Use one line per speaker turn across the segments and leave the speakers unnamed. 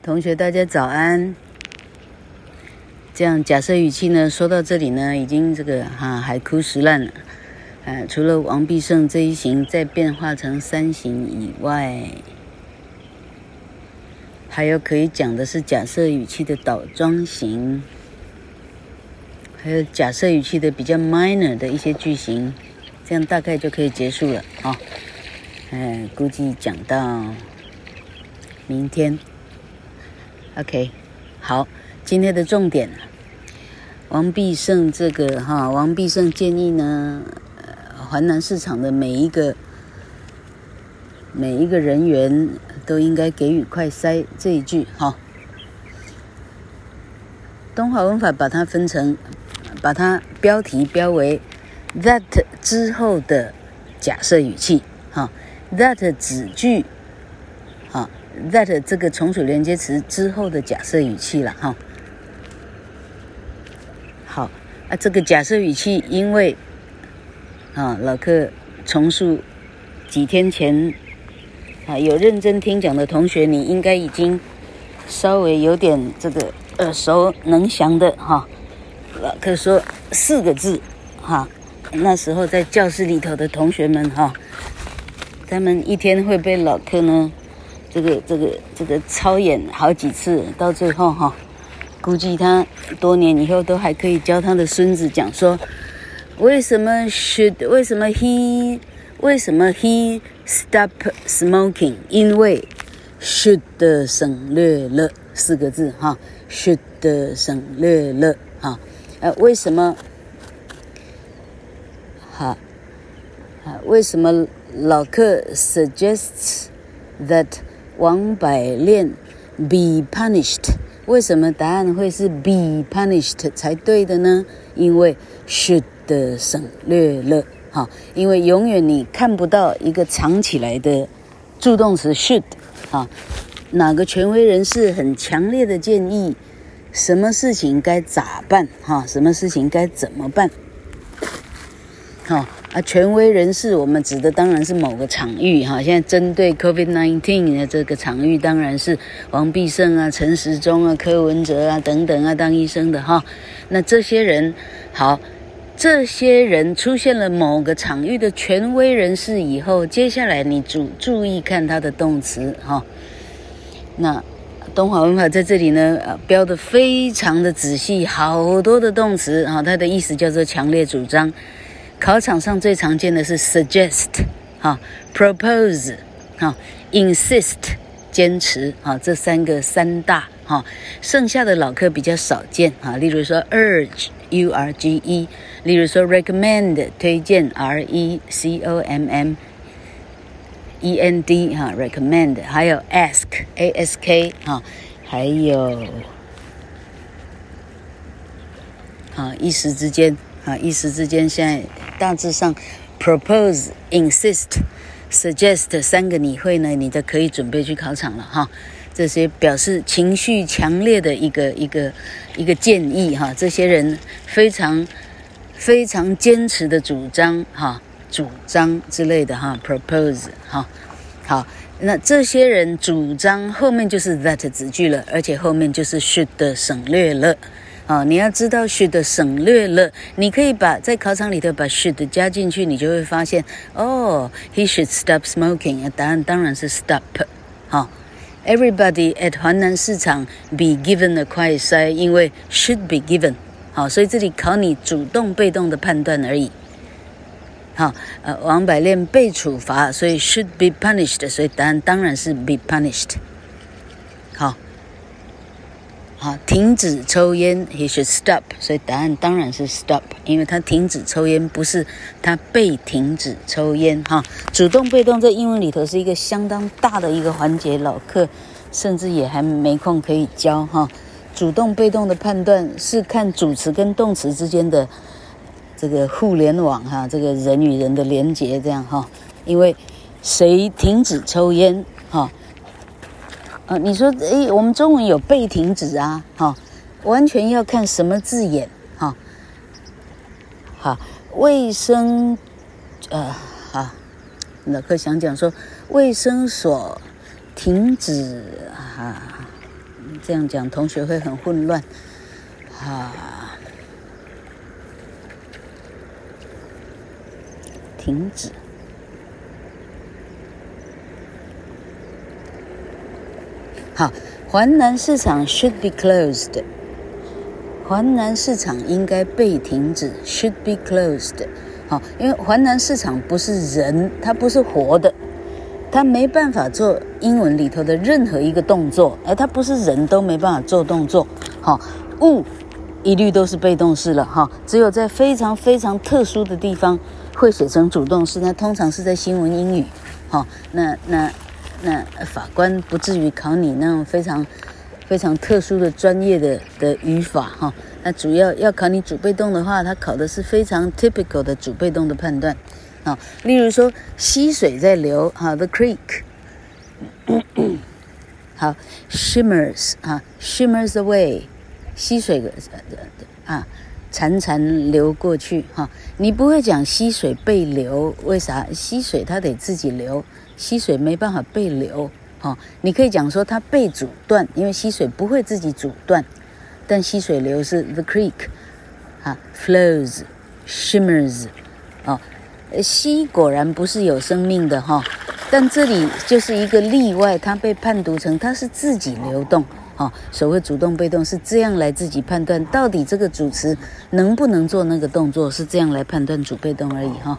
同学，大家早安。这样假设语气呢，说到这里呢，已经这个哈、海枯石烂了。啊，除了王必胜这一行再变化成三行以外，还有可以讲的是假设语气的倒装型，还有假设语气的比较 minor 的一些句型，这样大概就可以结束了啊。嗯，估计讲到明天。OK，好，今天的重点，王必胜这个哈，王必胜建议呢，呃，环南市场的每一个每一个人员都应该给予快筛这一句哈。东华文法把它分成，把它标题标为 that 之后的假设语气哈，that 子句。That 这个从属连接词之后的假设语气了哈。好啊，这个假设语气，因为啊，老课重述几天前啊，有认真听讲的同学，你应该已经稍微有点这个耳熟能详的哈。老课说四个字哈，那时候在教室里头的同学们哈，他们一天会被老课呢。这个这个这个操演好几次，到最后哈，估计他多年以后都还可以教他的孙子讲说，为什么 should 为什么 he 为什么 he stop smoking？因为 should 省略了四个字哈，should 省略了哈，呃，为什么？好，啊，为什么老客 suggests that 王百炼 be punished，为什么答案会是 be punished 才对的呢？因为 should 省略了，哈，因为永远你看不到一个藏起来的助动词 should，哈，哪个权威人士很强烈的建议，什么事情该咋办？哈，什么事情该怎么办？好。啊，权威人士，我们指的当然是某个场域哈。现在针对 COVID-19 的这个场域，当然是王必胜啊、陈时中啊、柯文哲啊等等啊当医生的哈。那这些人，好，这些人出现了某个场域的权威人士以后，接下来你注注意看他的动词哈。那东华文法在这里呢，呃，标的非常的仔细，好多的动词哈，它的意思叫做强烈主张。考场上最常见的是 suggest，哈，propose，哈，insist，坚持，哈，这三个三大，哈，剩下的老客比较少见，哈，例如说 urge，u r g e，例如说 recommend，推荐，r e c o m m e n d，哈，recommend，还有 ask，a s k，哈，还有，啊，一时之间。啊，一时之间，现在大致上，propose、insist、suggest 三个你会呢，你就可以准备去考场了哈。这些表示情绪强烈的一个一个一个建议哈。这些人非常非常坚持的主张哈，主张之类的哈，propose 哈。好，那这些人主张后面就是 that 子句了，而且后面就是 should 的省略了。啊、哦，你要知道 should 省略了，你可以把在考场里头把 should 加进去，你就会发现，哦，he should stop smoking。答案当然是 stop。好、，everybody at 环南市场 be given a 快筛，因为 should be given。好，所以这里考你主动被动的判断而已。好，呃，王百炼被处罚，所以 should be punished，所以答案当然是 be punished。好。好，停止抽烟，he should stop。所以答案当然是 stop，因为他停止抽烟，不是他被停止抽烟。哈，主动被动在英文里头是一个相当大的一个环节，老客甚至也还没空可以教。哈，主动被动的判断是看主词跟动词之间的这个互联网，哈，这个人与人的连接，这样哈，因为谁停止抽烟，哈。啊，你说，诶，我们中文有被停止啊，哈，完全要看什么字眼，哈，好，卫生，呃，好，老师想讲说，卫生所停止，哈，这样讲同学会很混乱。啊，停止。好，环南市场 should be closed。环南市场应该被停止，should be closed。好，因为环南市场不是人，它不是活的，它没办法做英文里头的任何一个动作，而它不是人都没办法做动作。好，物一律都是被动式了哈，只有在非常非常特殊的地方会写成主动式，那通常是在新闻英语。好，那那。那法官不至于考你那种非常非常特殊的专业的的语法哈，那主要要考你主被动的话，他考的是非常 typical 的主被动的判断啊，例如说溪水在流哈，the creek，好，shimmers 啊，shimmers away，溪水啊，潺潺流过去哈，你不会讲溪水被流，为啥？溪水它得自己流。溪水没办法被流，哦，你可以讲说它被阻断，因为溪水不会自己阻断，但溪水流是 the creek，啊，flows shimmers，哦，溪果然不是有生命的哈，但这里就是一个例外，它被判读成它是自己流动，哦，所谓主动被动是这样来自己判断，到底这个主词能不能做那个动作，是这样来判断主被动而已哈，哦，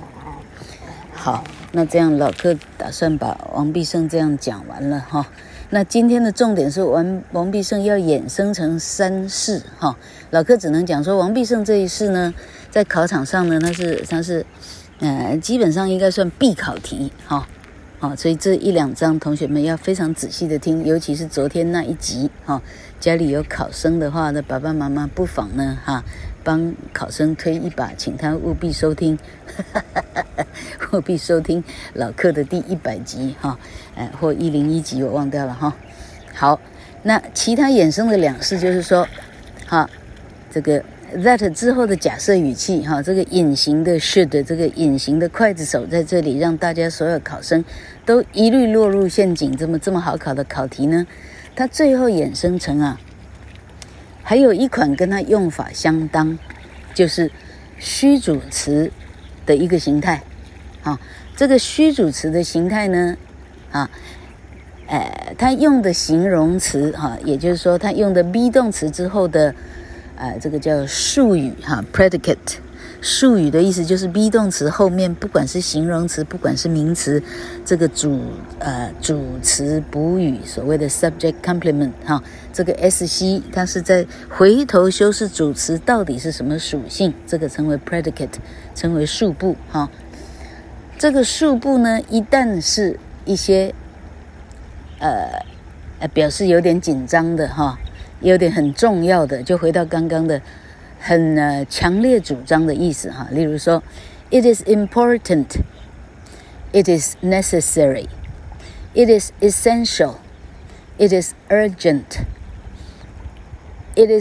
好。那这样老课打算把王必胜这样讲完了哈。那今天的重点是王王必胜要衍生成三世哈。老课只能讲说王必胜这一世呢，在考场上呢，他是他是，呃，基本上应该算必考题哈。好，所以这一两章同学们要非常仔细的听，尤其是昨天那一集哈。家里有考生的话呢，爸爸妈妈不妨呢哈。帮考生推一把，请他务必收听，哈哈哈务必收听老课的第一百集哈，哎，或一零一集我忘掉了哈。好，那其他衍生的两式就是说，哈，这个 that 之后的假设语气哈，这个隐形的 should，这个隐形的刽子手在这里，让大家所有考生都一律落入陷阱。这么这么好考的考题呢，它最后衍生成啊。还有一款跟它用法相当，就是虚主词的一个形态，啊，这个虚主词的形态呢，啊，呃，它用的形容词哈，也就是说，它用的 be 动词之后的，呃，这个叫术语哈，predicate。术语的意思就是 be 动词后面，不管是形容词，不管是名词，这个主呃主词补语，所谓的 subject complement 哈，这个 SC 它是在回头修饰主词到底是什么属性，这个称为 predicate，称为术部哈。这个术部呢，一旦是一些呃呃表示有点紧张的哈，有点很重要的，就回到刚刚的。很呃强烈主张的意思哈，例如说，it is important，it is necessary，it is essential，it is urgent，it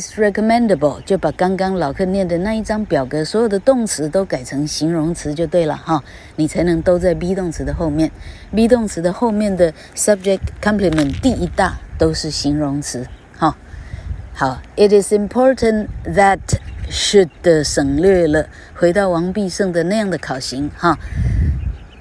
is recommendable，就把刚刚老课念的那一张表格所有的动词都改成形容词就对了哈，你才能都在 be 动词的后面，be 动词的后面的 subject complement 第一大都是形容词哈。好，it is important that should 省略了，回到王必胜的那样的考型哈。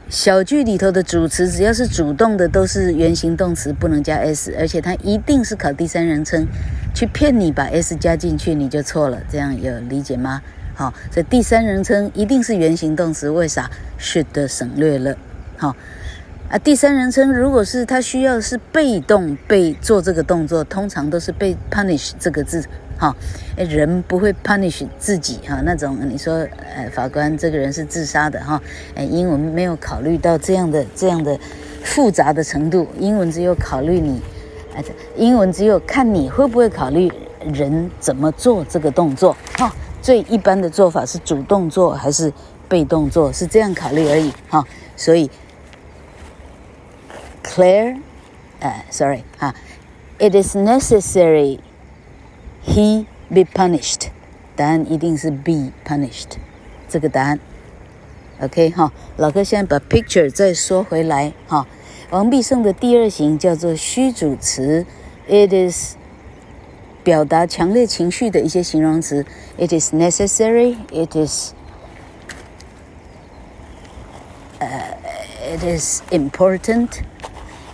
小句里头的主词只要是主动的，都是原形动词，不能加 s，而且它一定是考第三人称，去骗你把 s 加进去，你就错了。这样有理解吗？好，所以第三人称一定是原形动词，为啥？should 省略了，好。啊，第三人称如果是他需要是被动被做这个动作，通常都是被 punish 这个字，哈，人不会 punish 自己哈，那种你说，呃，法官这个人是自杀的哈，哎，英文没有考虑到这样的这样的复杂的程度，英文只有考虑你，哎，英文只有看你会不会考虑人怎么做这个动作，哈，最一般的做法是主动做还是被动做，是这样考虑而已，哈，所以。Claire，呃，sorry 哈，It is necessary he be punished。答案一定是 be punished，这个答案。OK 哈，老哥现在把 picture 再说回来哈。王必胜的第二型叫做虚主词，It is 表达强烈情绪的一些形容词。It is necessary. It is. 呃、uh,，It is important.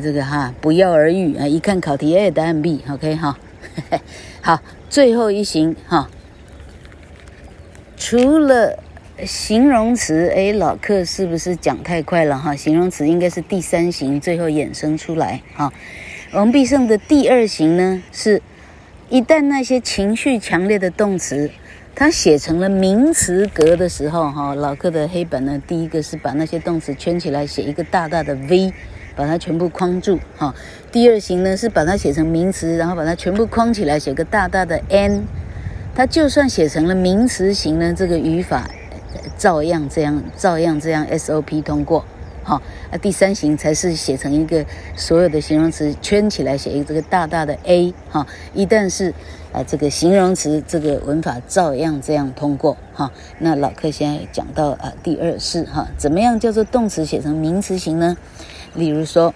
这个哈，不药而愈啊！一看考题，哎，答案 B，OK 哈。好，最后一行哈，除了形容词，哎，老客是不是讲太快了哈？形容词应该是第三行最后衍生出来哈。王必胜的第二行呢，是一旦那些情绪强烈的动词，它写成了名词格的时候哈，老客的黑板呢，第一个是把那些动词圈起来，写一个大大的 V。把它全部框住，哈。第二行呢是把它写成名词，然后把它全部框起来，写个大大的 N。它就算写成了名词型呢，这个语法照样这样，照样这样 SOP 通过，哈。那第三行才是写成一个所有的形容词圈起来，写一个这个大大的 A，哈。一旦是啊这个形容词，这个文法照样这样通过，哈。那老客现在讲到啊第二式，哈，怎么样叫做动词写成名词型呢？例如说，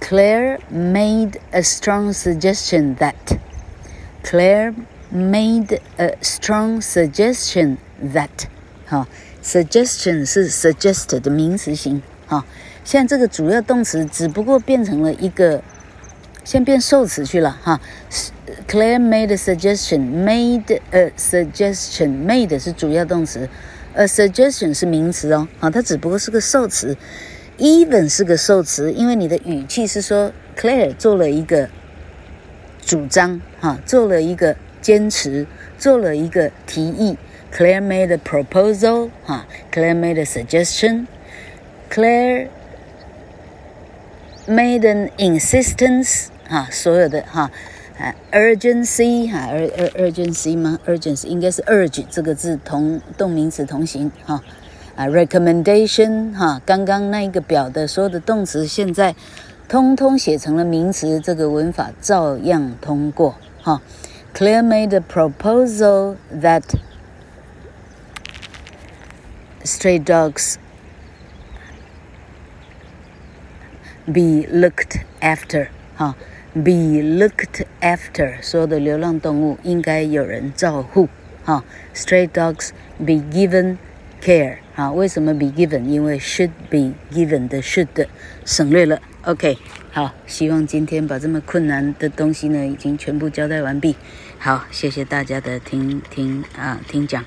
Claire made a strong suggestion that Claire made a strong suggestion that 哈，suggestion 是 suggest 的名词型哈，现在这个主要动词只不过变成了一个， 先变受词去了哈。Claire made a suggestion，made a suggestion，made 是主要动词。A suggestion 是名词哦，啊，它只不过是个受词，even 是个受词，因为你的语气是说 Claire 做了一个主张，哈，做了一个坚持，做了一个提议。Claire made a proposal，哈，Claire made a suggestion，Claire made an insistence，哈，所有的哈。啊，urgency 哈，ur ur urgency 吗？urgency 应该是 urge 这个字同动名词同形哈。啊，recommendation 哈，刚刚那一个表的所有的动词现在通通写成了名词，这个文法照样通过哈。Clear made a proposal that stray dogs be looked after 哈。Be looked after，所有的流浪动物应该有人照护。哈，stray dogs be given care。啊，为什么 be given？因为 should be given 的 should 省略了。OK，好，希望今天把这么困难的东西呢，已经全部交代完毕。好，谢谢大家的听听啊听讲。